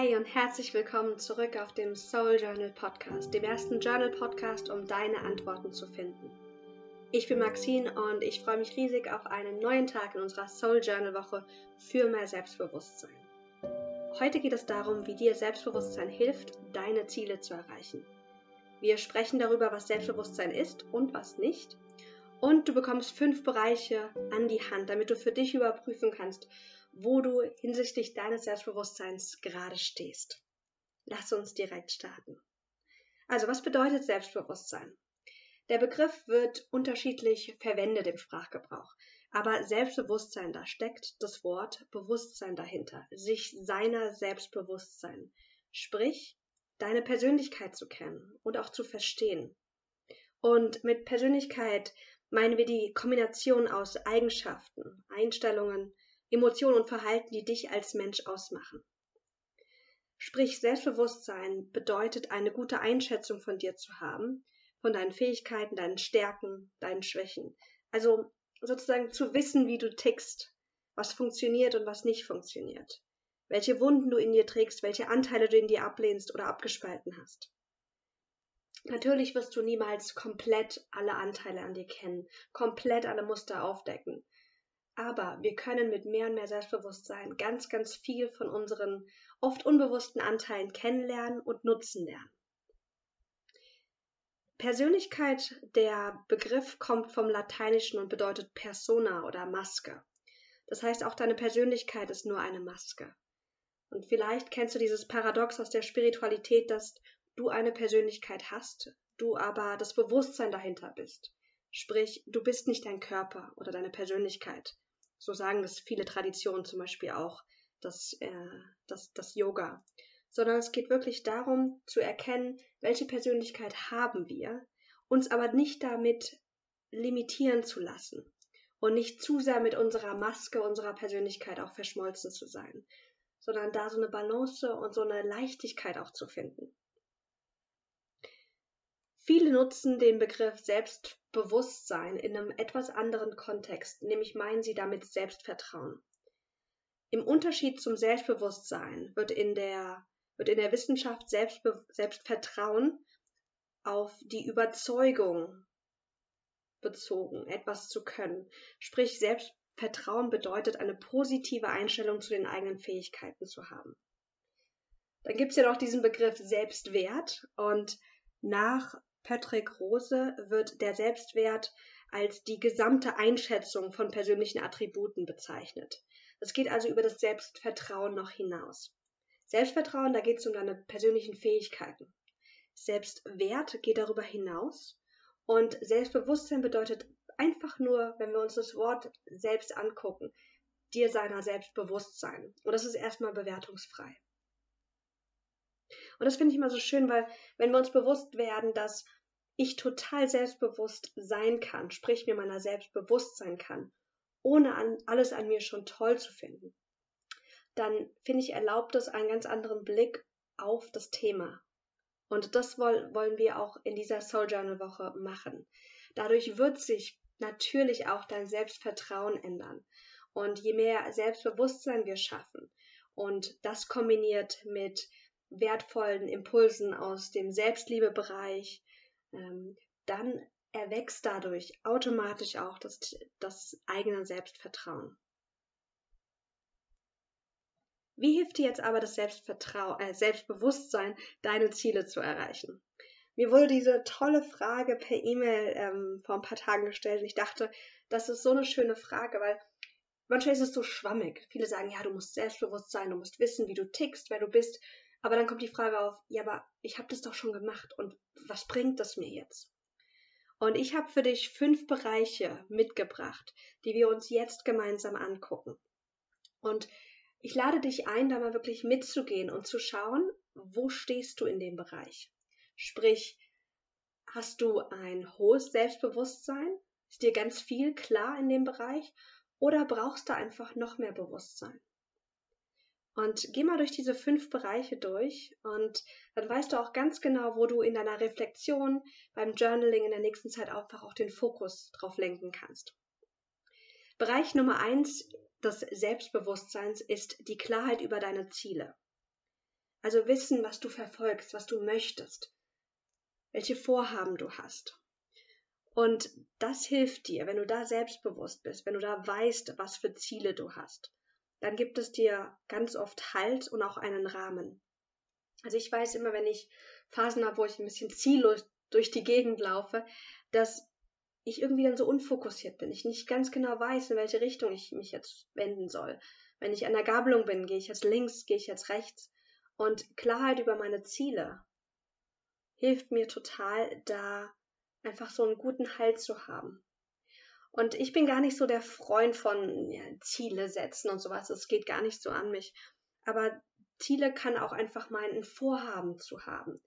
Hi und herzlich willkommen zurück auf dem Soul Journal Podcast, dem ersten Journal Podcast, um deine Antworten zu finden. Ich bin Maxine und ich freue mich riesig auf einen neuen Tag in unserer Soul Journal Woche für mehr Selbstbewusstsein. Heute geht es darum, wie dir Selbstbewusstsein hilft, deine Ziele zu erreichen. Wir sprechen darüber, was Selbstbewusstsein ist und was nicht. Und du bekommst fünf Bereiche an die Hand, damit du für dich überprüfen kannst, wo du hinsichtlich deines Selbstbewusstseins gerade stehst. Lass uns direkt starten. Also, was bedeutet Selbstbewusstsein? Der Begriff wird unterschiedlich verwendet im Sprachgebrauch, aber Selbstbewusstsein, da steckt das Wort Bewusstsein dahinter, sich seiner Selbstbewusstsein, sprich deine Persönlichkeit zu kennen und auch zu verstehen. Und mit Persönlichkeit meinen wir die Kombination aus Eigenschaften, Einstellungen, Emotionen und Verhalten, die dich als Mensch ausmachen. Sprich, Selbstbewusstsein bedeutet, eine gute Einschätzung von dir zu haben, von deinen Fähigkeiten, deinen Stärken, deinen Schwächen. Also sozusagen zu wissen, wie du tickst, was funktioniert und was nicht funktioniert, welche Wunden du in dir trägst, welche Anteile du in dir ablehnst oder abgespalten hast. Natürlich wirst du niemals komplett alle Anteile an dir kennen, komplett alle Muster aufdecken. Aber wir können mit mehr und mehr Selbstbewusstsein ganz, ganz viel von unseren oft unbewussten Anteilen kennenlernen und nutzen lernen. Persönlichkeit, der Begriff kommt vom Lateinischen und bedeutet Persona oder Maske. Das heißt, auch deine Persönlichkeit ist nur eine Maske. Und vielleicht kennst du dieses Paradox aus der Spiritualität, dass du eine Persönlichkeit hast, du aber das Bewusstsein dahinter bist. Sprich, du bist nicht dein Körper oder deine Persönlichkeit, so sagen das viele Traditionen, zum Beispiel auch das, äh, das, das Yoga. Sondern es geht wirklich darum zu erkennen, welche Persönlichkeit haben wir, uns aber nicht damit limitieren zu lassen und nicht zu sehr mit unserer Maske, unserer Persönlichkeit auch verschmolzen zu sein, sondern da so eine Balance und so eine Leichtigkeit auch zu finden. Viele nutzen den Begriff Selbstbewusstsein in einem etwas anderen Kontext, nämlich meinen sie damit Selbstvertrauen. Im Unterschied zum Selbstbewusstsein wird in der, wird in der Wissenschaft Selbstbe Selbstvertrauen auf die Überzeugung bezogen, etwas zu können. Sprich, Selbstvertrauen bedeutet eine positive Einstellung zu den eigenen Fähigkeiten zu haben. Dann gibt es ja noch diesen Begriff Selbstwert und nach Patrick Rose wird der Selbstwert als die gesamte Einschätzung von persönlichen Attributen bezeichnet. Es geht also über das Selbstvertrauen noch hinaus. Selbstvertrauen, da geht es um deine persönlichen Fähigkeiten. Selbstwert geht darüber hinaus und Selbstbewusstsein bedeutet einfach nur, wenn wir uns das Wort selbst angucken, dir seiner Selbstbewusstsein. Und das ist erstmal bewertungsfrei. Und das finde ich immer so schön, weil wenn wir uns bewusst werden, dass ich total selbstbewusst sein kann, sprich mir meiner selbst bewusst sein kann, ohne an, alles an mir schon toll zu finden, dann finde ich erlaubt es einen ganz anderen Blick auf das Thema. Und das wollen wir auch in dieser Soul Journal Woche machen. Dadurch wird sich natürlich auch dein Selbstvertrauen ändern. Und je mehr Selbstbewusstsein wir schaffen und das kombiniert mit wertvollen Impulsen aus dem Selbstliebebereich, ähm, dann erwächst dadurch automatisch auch das, das eigene Selbstvertrauen. Wie hilft dir jetzt aber das Selbstvertrauen, äh, Selbstbewusstsein, deine Ziele zu erreichen? Mir wurde diese tolle Frage per E-Mail ähm, vor ein paar Tagen gestellt und ich dachte, das ist so eine schöne Frage, weil manchmal ist es so schwammig. Viele sagen, ja, du musst selbstbewusst sein, du musst wissen, wie du tickst, wer du bist. Aber dann kommt die Frage auf, ja, aber ich habe das doch schon gemacht und was bringt das mir jetzt? Und ich habe für dich fünf Bereiche mitgebracht, die wir uns jetzt gemeinsam angucken. Und ich lade dich ein, da mal wirklich mitzugehen und zu schauen, wo stehst du in dem Bereich. Sprich, hast du ein hohes Selbstbewusstsein? Ist dir ganz viel klar in dem Bereich? Oder brauchst du einfach noch mehr Bewusstsein? Und geh mal durch diese fünf Bereiche durch und dann weißt du auch ganz genau, wo du in deiner Reflexion, beim Journaling in der nächsten Zeit einfach auch den Fokus drauf lenken kannst. Bereich Nummer eins des Selbstbewusstseins ist die Klarheit über deine Ziele. Also wissen, was du verfolgst, was du möchtest, welche Vorhaben du hast. Und das hilft dir, wenn du da selbstbewusst bist, wenn du da weißt, was für Ziele du hast. Dann gibt es dir ganz oft Halt und auch einen Rahmen. Also ich weiß immer, wenn ich Phasen habe, wo ich ein bisschen ziellos durch die Gegend laufe, dass ich irgendwie dann so unfokussiert bin. Ich nicht ganz genau weiß, in welche Richtung ich mich jetzt wenden soll. Wenn ich an der Gabelung bin, gehe ich jetzt links, gehe ich jetzt rechts. Und Klarheit über meine Ziele hilft mir total, da einfach so einen guten Halt zu haben. Und ich bin gar nicht so der Freund von ja, Ziele setzen und sowas. Es geht gar nicht so an mich. Aber Ziele kann auch einfach meinen, ein Vorhaben zu haben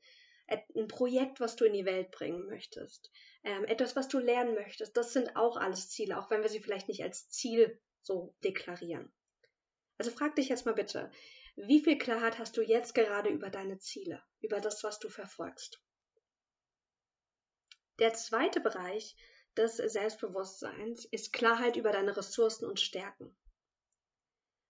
ein Projekt, was du in die Welt bringen möchtest, ähm, etwas, was du lernen möchtest. Das sind auch alles Ziele, auch wenn wir sie vielleicht nicht als Ziel so deklarieren. Also frag dich jetzt mal bitte, wie viel Klarheit hast du jetzt gerade über deine Ziele, über das, was du verfolgst? Der zweite Bereich des Selbstbewusstseins ist Klarheit über deine Ressourcen und Stärken.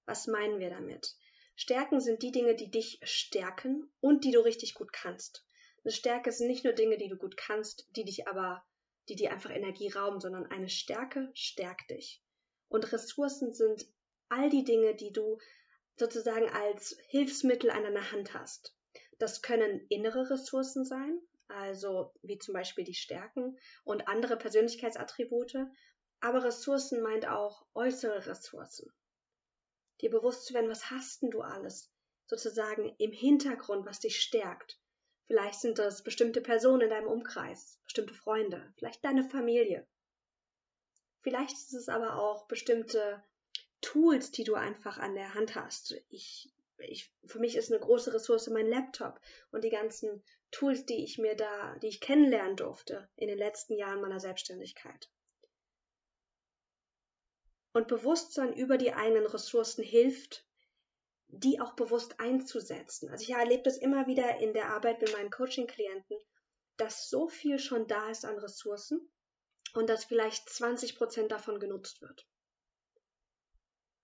Was meinen wir damit? Stärken sind die Dinge, die dich stärken und die du richtig gut kannst. Eine Stärke sind nicht nur Dinge, die du gut kannst, die dich aber, die dir einfach Energie rauben, sondern eine Stärke stärkt dich. Und Ressourcen sind all die Dinge, die du sozusagen als Hilfsmittel an deiner Hand hast. Das können innere Ressourcen sein, also wie zum Beispiel die Stärken und andere Persönlichkeitsattribute, aber Ressourcen meint auch äußere Ressourcen. Dir bewusst zu werden, was hast denn du alles sozusagen im Hintergrund, was dich stärkt. Vielleicht sind das bestimmte Personen in deinem Umkreis, bestimmte Freunde, vielleicht deine Familie. Vielleicht ist es aber auch bestimmte Tools, die du einfach an der Hand hast. Ich, ich, für mich ist eine große Ressource mein Laptop und die ganzen Tools, die ich mir da, die ich kennenlernen durfte in den letzten Jahren meiner Selbstständigkeit. Und Bewusstsein über die eigenen Ressourcen hilft, die auch bewusst einzusetzen. Also ich erlebe das immer wieder in der Arbeit mit meinen Coaching-Klienten, dass so viel schon da ist an Ressourcen und dass vielleicht 20 Prozent davon genutzt wird.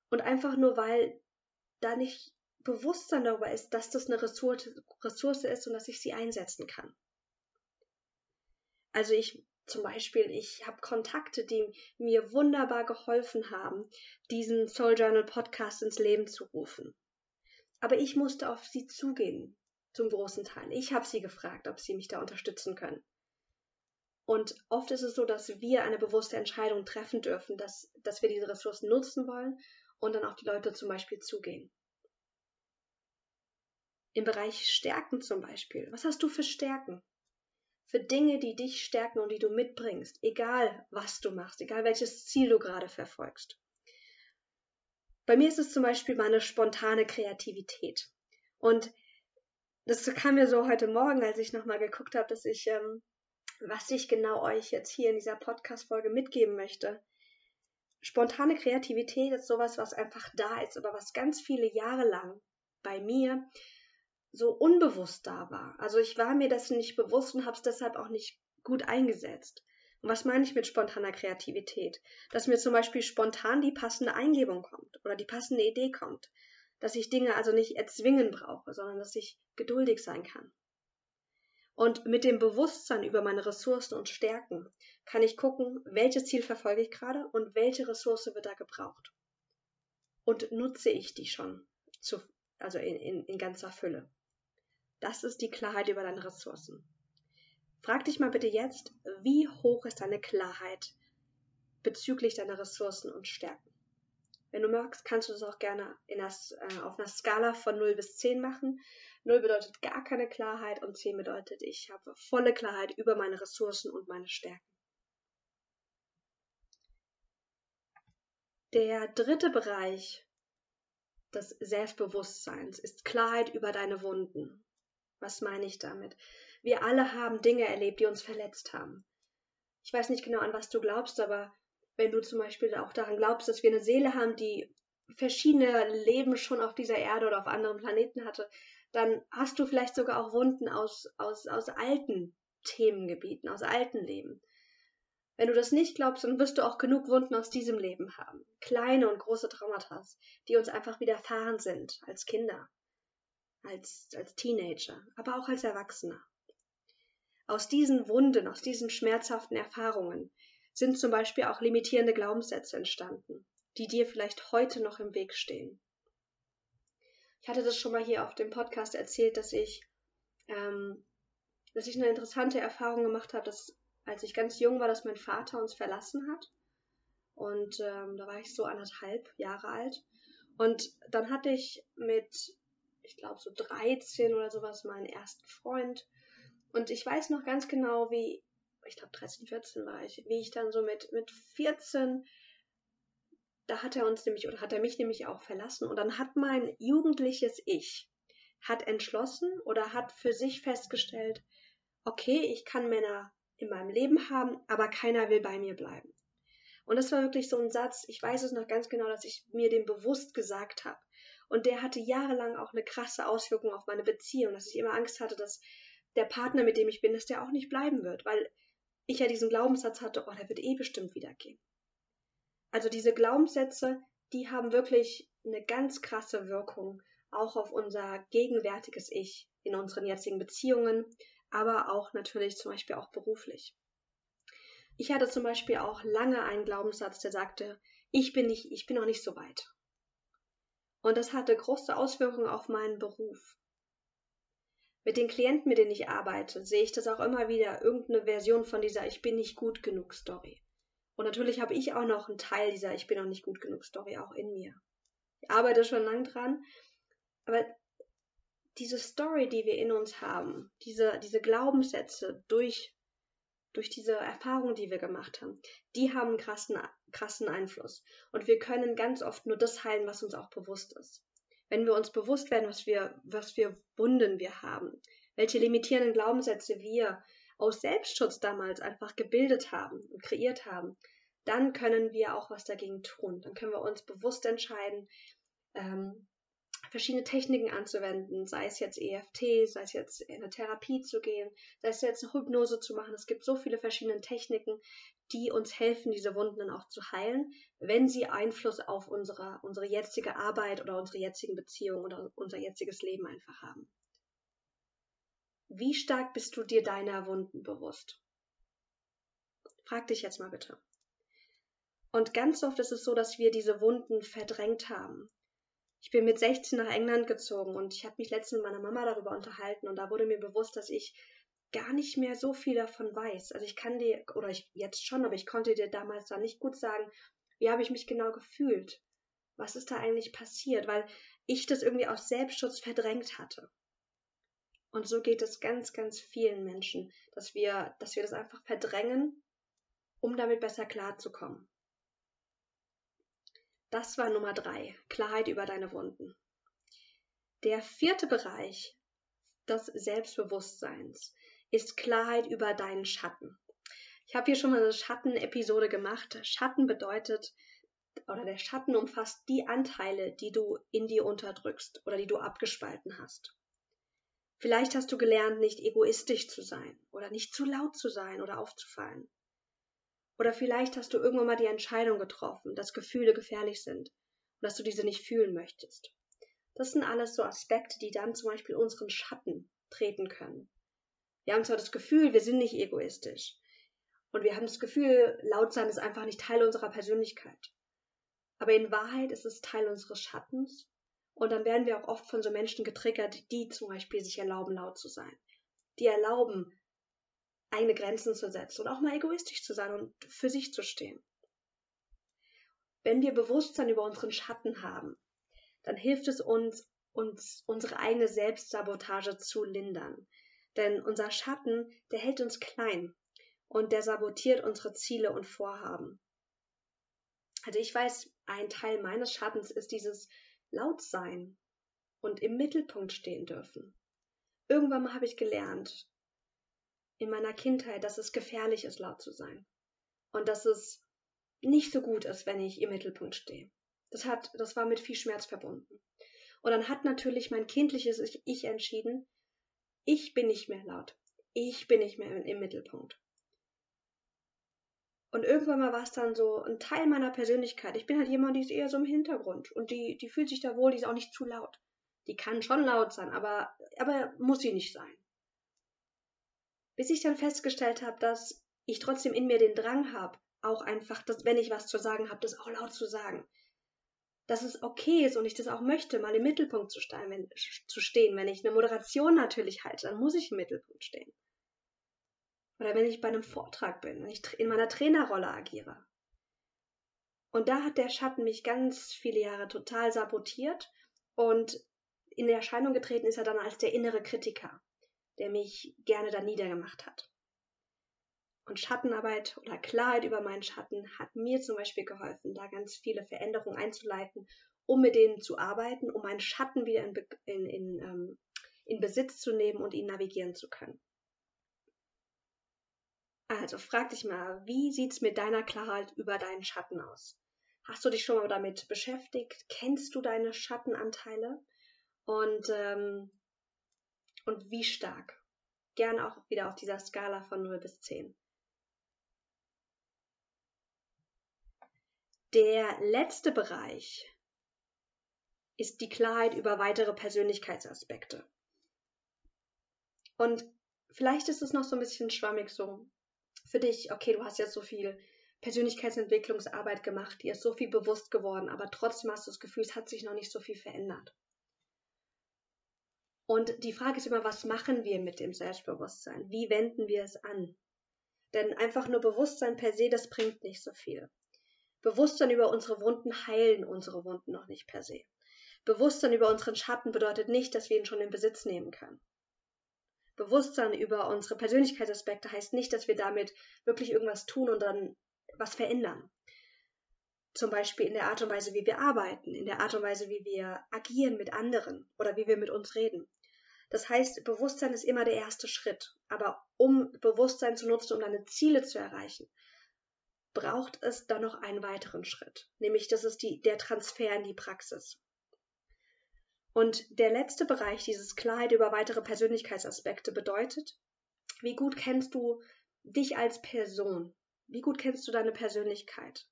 Und einfach nur, weil da nicht Bewusstsein darüber ist, dass das eine Ressource, ist und dass ich sie einsetzen kann. Also ich zum Beispiel, ich habe Kontakte, die mir wunderbar geholfen haben, diesen Soul Journal Podcast ins Leben zu rufen. Aber ich musste auf sie zugehen, zum großen Teil. Ich habe sie gefragt, ob sie mich da unterstützen können. Und oft ist es so, dass wir eine bewusste Entscheidung treffen dürfen, dass, dass wir diese Ressourcen nutzen wollen und dann auf die Leute zum Beispiel zugehen. Im Bereich Stärken zum Beispiel. Was hast du für Stärken? Für Dinge, die dich stärken und die du mitbringst, egal was du machst, egal welches Ziel du gerade verfolgst. Bei mir ist es zum Beispiel meine spontane Kreativität. Und das kam mir so heute Morgen, als ich nochmal geguckt habe, dass ich, ähm, was ich genau euch jetzt hier in dieser Podcast-Folge mitgeben möchte. Spontane Kreativität ist sowas, was einfach da ist, aber was ganz viele Jahre lang bei mir so unbewusst da war. Also ich war mir dessen nicht bewusst und habe es deshalb auch nicht gut eingesetzt. Und was meine ich mit spontaner Kreativität? Dass mir zum Beispiel spontan die passende Eingebung kommt oder die passende Idee kommt. Dass ich Dinge also nicht erzwingen brauche, sondern dass ich geduldig sein kann. Und mit dem Bewusstsein über meine Ressourcen und Stärken kann ich gucken, welches Ziel verfolge ich gerade und welche Ressource wird da gebraucht. Und nutze ich die schon, zu, also in, in, in ganzer Fülle. Das ist die Klarheit über deine Ressourcen. Frag dich mal bitte jetzt, wie hoch ist deine Klarheit bezüglich deiner Ressourcen und Stärken? Wenn du magst, kannst du das auch gerne das, äh, auf einer Skala von 0 bis 10 machen. 0 bedeutet gar keine Klarheit und 10 bedeutet, ich habe volle Klarheit über meine Ressourcen und meine Stärken. Der dritte Bereich des Selbstbewusstseins ist Klarheit über deine Wunden. Was meine ich damit? Wir alle haben Dinge erlebt, die uns verletzt haben. Ich weiß nicht genau, an was du glaubst, aber wenn du zum Beispiel auch daran glaubst, dass wir eine Seele haben, die verschiedene Leben schon auf dieser Erde oder auf anderen Planeten hatte, dann hast du vielleicht sogar auch Wunden aus, aus, aus alten Themengebieten, aus alten Leben. Wenn du das nicht glaubst, dann wirst du auch genug Wunden aus diesem Leben haben. Kleine und große Traumata, die uns einfach widerfahren sind als Kinder. Als, als Teenager, aber auch als Erwachsener. Aus diesen Wunden, aus diesen schmerzhaften Erfahrungen sind zum Beispiel auch limitierende Glaubenssätze entstanden, die dir vielleicht heute noch im Weg stehen. Ich hatte das schon mal hier auf dem Podcast erzählt, dass ich, ähm, dass ich eine interessante Erfahrung gemacht habe, dass als ich ganz jung war, dass mein Vater uns verlassen hat. Und ähm, da war ich so anderthalb Jahre alt. Und dann hatte ich mit, ich glaube, so 13 oder sowas meinen ersten Freund. Und ich weiß noch ganz genau, wie, ich glaube 13, 14 war ich, wie ich dann so mit, mit 14 da hat er uns nämlich oder hat er mich nämlich auch verlassen und dann hat mein jugendliches Ich hat entschlossen oder hat für sich festgestellt, okay, ich kann Männer in meinem Leben haben, aber keiner will bei mir bleiben. Und das war wirklich so ein Satz, ich weiß es noch ganz genau, dass ich mir den bewusst gesagt habe. Und der hatte jahrelang auch eine krasse Auswirkung auf meine Beziehung, dass ich immer Angst hatte, dass der Partner, mit dem ich bin, dass der auch nicht bleiben wird, weil ich ja diesen Glaubenssatz hatte, oh, der wird eh bestimmt wieder gehen. Also diese Glaubenssätze, die haben wirklich eine ganz krasse Wirkung auch auf unser gegenwärtiges Ich in unseren jetzigen Beziehungen, aber auch natürlich zum Beispiel auch beruflich. Ich hatte zum Beispiel auch lange einen Glaubenssatz, der sagte, ich bin nicht, ich bin noch nicht so weit. Und das hatte große Auswirkungen auf meinen Beruf. Mit den Klienten, mit denen ich arbeite, sehe ich das auch immer wieder, irgendeine Version von dieser Ich bin nicht gut genug Story. Und natürlich habe ich auch noch einen Teil dieser Ich bin noch nicht gut genug Story auch in mir. Ich arbeite schon lang dran, aber diese Story, die wir in uns haben, diese, diese Glaubenssätze durch, durch diese Erfahrungen, die wir gemacht haben, die haben einen krassen, krassen Einfluss. Und wir können ganz oft nur das heilen, was uns auch bewusst ist. Wenn wir uns bewusst werden, was wir, was für Wunden wir haben, welche limitierenden Glaubenssätze wir aus Selbstschutz damals einfach gebildet haben und kreiert haben, dann können wir auch was dagegen tun. Dann können wir uns bewusst entscheiden, ähm, verschiedene Techniken anzuwenden, sei es jetzt EFT, sei es jetzt in eine Therapie zu gehen, sei es jetzt eine Hypnose zu machen. Es gibt so viele verschiedene Techniken, die uns helfen, diese Wunden dann auch zu heilen, wenn sie Einfluss auf unsere, unsere jetzige Arbeit oder unsere jetzigen Beziehungen oder unser jetziges Leben einfach haben. Wie stark bist du dir deiner Wunden bewusst? Frag dich jetzt mal bitte. Und ganz oft ist es so, dass wir diese Wunden verdrängt haben. Ich bin mit 16 nach England gezogen und ich habe mich letztens mit meiner Mama darüber unterhalten und da wurde mir bewusst, dass ich gar nicht mehr so viel davon weiß. Also ich kann dir, oder ich jetzt schon, aber ich konnte dir damals da nicht gut sagen, wie habe ich mich genau gefühlt? Was ist da eigentlich passiert? Weil ich das irgendwie aus Selbstschutz verdrängt hatte. Und so geht es ganz, ganz vielen Menschen, dass wir, dass wir das einfach verdrängen, um damit besser klarzukommen. Das war Nummer drei, Klarheit über deine Wunden. Der vierte Bereich des Selbstbewusstseins ist Klarheit über deinen Schatten. Ich habe hier schon mal eine Schatten-Episode gemacht. Schatten bedeutet, oder der Schatten umfasst die Anteile, die du in dir unterdrückst oder die du abgespalten hast. Vielleicht hast du gelernt, nicht egoistisch zu sein oder nicht zu laut zu sein oder aufzufallen. Oder vielleicht hast du irgendwann mal die Entscheidung getroffen, dass Gefühle gefährlich sind und dass du diese nicht fühlen möchtest. Das sind alles so Aspekte, die dann zum Beispiel unseren Schatten treten können. Wir haben zwar das Gefühl, wir sind nicht egoistisch. Und wir haben das Gefühl, laut sein ist einfach nicht Teil unserer Persönlichkeit. Aber in Wahrheit ist es Teil unseres Schattens und dann werden wir auch oft von so Menschen getriggert, die zum Beispiel sich erlauben, laut zu sein. Die erlauben, eigene Grenzen zu setzen und auch mal egoistisch zu sein und für sich zu stehen. Wenn wir Bewusstsein über unseren Schatten haben, dann hilft es uns, uns unsere eigene Selbstsabotage zu lindern. Denn unser Schatten, der hält uns klein und der sabotiert unsere Ziele und Vorhaben. Also ich weiß, ein Teil meines Schattens ist dieses laut sein und im Mittelpunkt stehen dürfen. Irgendwann mal habe ich gelernt, in meiner Kindheit, dass es gefährlich ist, laut zu sein. Und dass es nicht so gut ist, wenn ich im Mittelpunkt stehe. Das hat, das war mit viel Schmerz verbunden. Und dann hat natürlich mein kindliches Ich entschieden, ich bin nicht mehr laut. Ich bin nicht mehr im Mittelpunkt. Und irgendwann mal war es dann so ein Teil meiner Persönlichkeit. Ich bin halt jemand, die ist eher so im Hintergrund und die, die fühlt sich da wohl, die ist auch nicht zu laut. Die kann schon laut sein, aber, aber muss sie nicht sein. Bis ich dann festgestellt habe, dass ich trotzdem in mir den Drang habe, auch einfach, dass, wenn ich was zu sagen habe, das auch laut zu sagen. Dass es okay ist und ich das auch möchte, mal im Mittelpunkt zu stehen. Wenn, zu stehen. wenn ich eine Moderation natürlich halte, dann muss ich im Mittelpunkt stehen. Oder wenn ich bei einem Vortrag bin, wenn ich in meiner Trainerrolle agiere. Und da hat der Schatten mich ganz viele Jahre total sabotiert und in Erscheinung getreten ist er dann als der innere Kritiker, der mich gerne da niedergemacht hat. Und Schattenarbeit oder Klarheit über meinen Schatten hat mir zum Beispiel geholfen, da ganz viele Veränderungen einzuleiten, um mit denen zu arbeiten, um meinen Schatten wieder in, in, in, ähm, in Besitz zu nehmen und ihn navigieren zu können. Also frag dich mal, wie sieht's mit deiner Klarheit über deinen Schatten aus? Hast du dich schon mal damit beschäftigt? Kennst du deine Schattenanteile? Und, ähm, und wie stark? Gern auch wieder auf dieser Skala von 0 bis 10. Der letzte Bereich ist die Klarheit über weitere Persönlichkeitsaspekte. Und vielleicht ist es noch so ein bisschen schwammig so für dich, okay, du hast jetzt so viel Persönlichkeitsentwicklungsarbeit gemacht, dir ist so viel bewusst geworden, aber trotzdem hast du das Gefühl, es hat sich noch nicht so viel verändert. Und die Frage ist immer, was machen wir mit dem Selbstbewusstsein? Wie wenden wir es an? Denn einfach nur Bewusstsein per se, das bringt nicht so viel. Bewusstsein über unsere Wunden heilen unsere Wunden noch nicht per se. Bewusstsein über unseren Schatten bedeutet nicht, dass wir ihn schon in Besitz nehmen können. Bewusstsein über unsere Persönlichkeitsaspekte heißt nicht, dass wir damit wirklich irgendwas tun und dann was verändern. Zum Beispiel in der Art und Weise, wie wir arbeiten, in der Art und Weise, wie wir agieren mit anderen oder wie wir mit uns reden. Das heißt, Bewusstsein ist immer der erste Schritt. Aber um Bewusstsein zu nutzen, um deine Ziele zu erreichen, braucht es dann noch einen weiteren Schritt. Nämlich, das ist die, der Transfer in die Praxis. Und der letzte Bereich, dieses Klarheit über weitere Persönlichkeitsaspekte, bedeutet, wie gut kennst du dich als Person? Wie gut kennst du deine Persönlichkeit?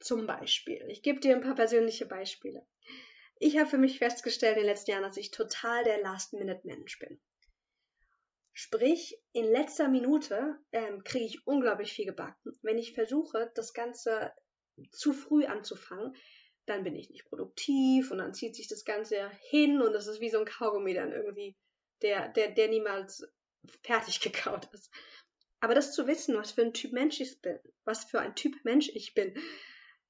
Zum Beispiel, ich gebe dir ein paar persönliche Beispiele. Ich habe für mich festgestellt in den letzten Jahren, dass ich total der Last-Minute-Mensch bin. Sprich, in letzter Minute ähm, kriege ich unglaublich viel gebacken. Wenn ich versuche, das Ganze zu früh anzufangen, dann bin ich nicht produktiv und dann zieht sich das Ganze hin und das ist wie so ein Kaugummi dann irgendwie, der, der, der niemals fertig gekaut ist. Aber das zu wissen, was für ein Typ Mensch ich bin, was für ein Typ Mensch ich bin,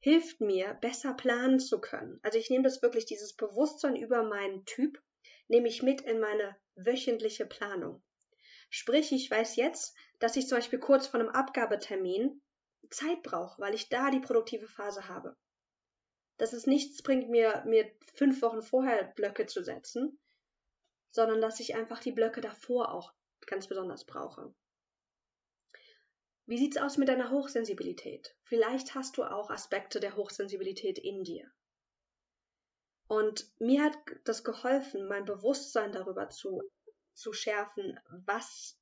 hilft mir, besser planen zu können. Also ich nehme das wirklich, dieses Bewusstsein über meinen Typ, nehme ich mit in meine wöchentliche Planung. Sprich, ich weiß jetzt, dass ich zum Beispiel kurz vor einem Abgabetermin Zeit brauche, weil ich da die produktive Phase habe dass es nichts bringt, mir, mir fünf Wochen vorher Blöcke zu setzen, sondern dass ich einfach die Blöcke davor auch ganz besonders brauche. Wie sieht's aus mit deiner Hochsensibilität? Vielleicht hast du auch Aspekte der Hochsensibilität in dir. Und mir hat das geholfen, mein Bewusstsein darüber zu, zu schärfen, was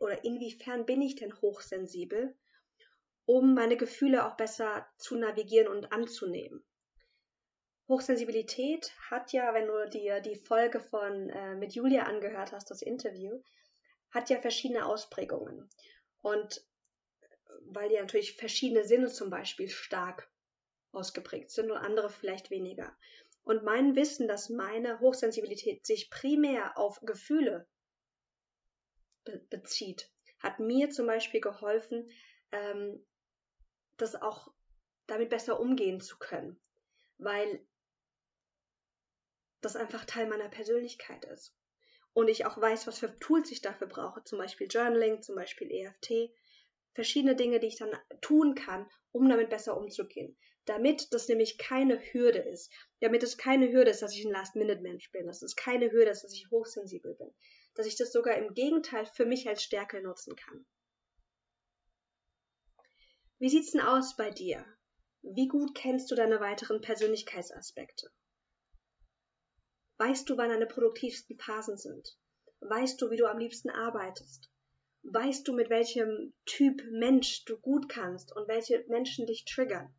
oder inwiefern bin ich denn hochsensibel, um meine Gefühle auch besser zu navigieren und anzunehmen. Hochsensibilität hat ja, wenn du dir die Folge von äh, mit Julia angehört hast, das Interview, hat ja verschiedene Ausprägungen. Und äh, weil ja natürlich verschiedene Sinne zum Beispiel stark ausgeprägt sind und andere vielleicht weniger. Und mein Wissen, dass meine Hochsensibilität sich primär auf Gefühle be bezieht, hat mir zum Beispiel geholfen, ähm, das auch damit besser umgehen zu können. Weil das einfach Teil meiner Persönlichkeit ist. Und ich auch weiß, was für Tools ich dafür brauche, zum Beispiel Journaling, zum Beispiel EFT, verschiedene Dinge, die ich dann tun kann, um damit besser umzugehen. Damit das nämlich keine Hürde ist. Damit es keine Hürde ist, dass ich ein Last-Minute-Mensch bin. Dass es keine Hürde ist, dass ich hochsensibel bin. Dass ich das sogar im Gegenteil für mich als Stärke nutzen kann. Wie sieht's denn aus bei dir? Wie gut kennst du deine weiteren Persönlichkeitsaspekte? Weißt du, wann deine produktivsten Phasen sind? Weißt du, wie du am liebsten arbeitest? Weißt du, mit welchem Typ Mensch du gut kannst und welche Menschen dich triggern?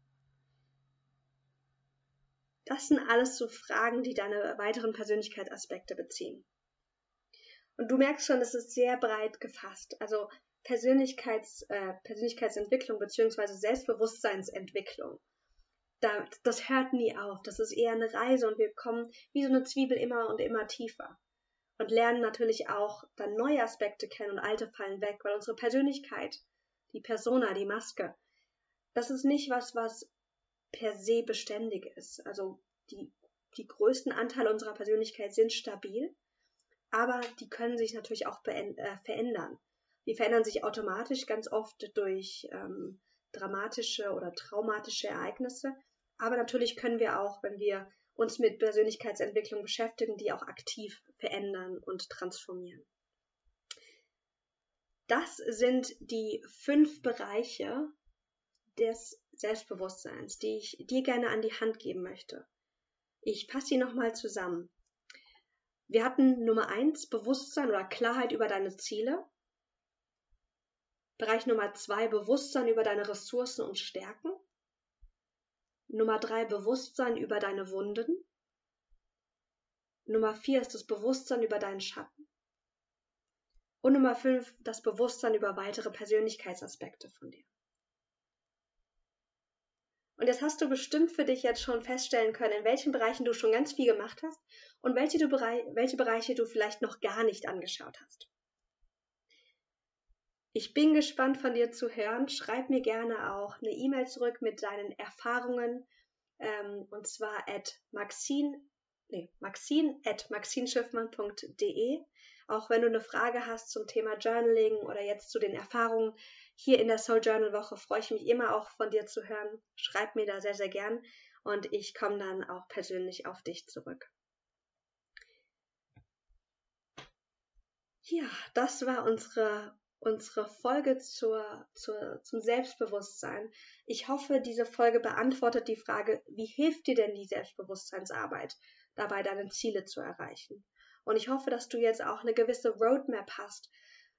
Das sind alles so Fragen, die deine weiteren Persönlichkeitsaspekte beziehen. Und du merkst schon, es ist sehr breit gefasst. Also Persönlichkeits, äh, Persönlichkeitsentwicklung bzw. Selbstbewusstseinsentwicklung. Da, das hört nie auf. Das ist eher eine Reise und wir kommen wie so eine Zwiebel immer und immer tiefer. Und lernen natürlich auch dann neue Aspekte kennen und alte fallen weg, weil unsere Persönlichkeit, die Persona, die Maske, das ist nicht was, was per se beständig ist. Also die, die größten Anteile unserer Persönlichkeit sind stabil, aber die können sich natürlich auch äh, verändern. Die verändern sich automatisch ganz oft durch ähm, dramatische oder traumatische Ereignisse. Aber natürlich können wir auch, wenn wir uns mit Persönlichkeitsentwicklung beschäftigen, die auch aktiv verändern und transformieren. Das sind die fünf Bereiche des Selbstbewusstseins, die ich dir gerne an die Hand geben möchte. Ich fasse sie nochmal zusammen. Wir hatten Nummer eins Bewusstsein oder Klarheit über deine Ziele. Bereich Nummer zwei Bewusstsein über deine Ressourcen und Stärken. Nummer drei Bewusstsein über deine Wunden. Nummer vier ist das Bewusstsein über deinen Schatten. Und Nummer fünf das Bewusstsein über weitere Persönlichkeitsaspekte von dir. Und jetzt hast du bestimmt für dich jetzt schon feststellen können, in welchen Bereichen du schon ganz viel gemacht hast und welche, du, welche Bereiche du vielleicht noch gar nicht angeschaut hast. Ich bin gespannt von dir zu hören. Schreib mir gerne auch eine E-Mail zurück mit deinen Erfahrungen ähm, und zwar at maxine, nee, maxine at maxinschiffmann.de. Auch wenn du eine Frage hast zum Thema Journaling oder jetzt zu den Erfahrungen hier in der Soul Journal Woche, freue ich mich immer auch von dir zu hören. Schreib mir da sehr, sehr gern und ich komme dann auch persönlich auf dich zurück. Ja, das war unsere unsere Folge zur, zur, zum Selbstbewusstsein. Ich hoffe, diese Folge beantwortet die Frage, wie hilft dir denn die Selbstbewusstseinsarbeit dabei, deine Ziele zu erreichen? Und ich hoffe, dass du jetzt auch eine gewisse Roadmap hast,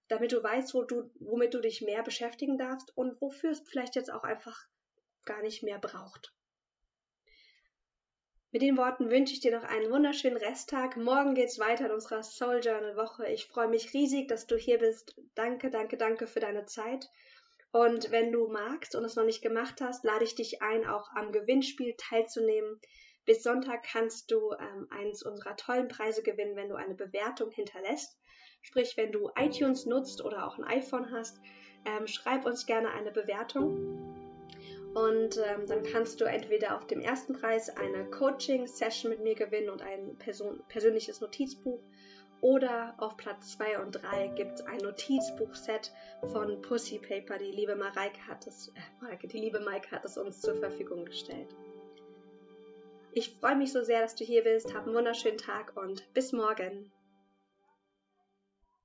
damit du weißt, wo du, womit du dich mehr beschäftigen darfst und wofür es vielleicht jetzt auch einfach gar nicht mehr braucht. Mit den Worten wünsche ich dir noch einen wunderschönen Resttag. Morgen geht's weiter in unserer Soul Journal Woche. Ich freue mich riesig, dass du hier bist. Danke, danke, danke für deine Zeit. Und wenn du magst und es noch nicht gemacht hast, lade ich dich ein, auch am Gewinnspiel teilzunehmen. Bis Sonntag kannst du ähm, eins unserer tollen Preise gewinnen, wenn du eine Bewertung hinterlässt. Sprich, wenn du iTunes nutzt oder auch ein iPhone hast, ähm, schreib uns gerne eine Bewertung. Und ähm, dann kannst du entweder auf dem ersten Preis eine Coaching-Session mit mir gewinnen und ein Person persönliches Notizbuch. Oder auf Platz 2 und 3 gibt es ein Notizbuchset von Pussy Paper. Die liebe Mareike hat es, äh, Mareike, die liebe Maike hat es uns zur Verfügung gestellt. Ich freue mich so sehr, dass du hier bist. Hab einen wunderschönen Tag und bis morgen.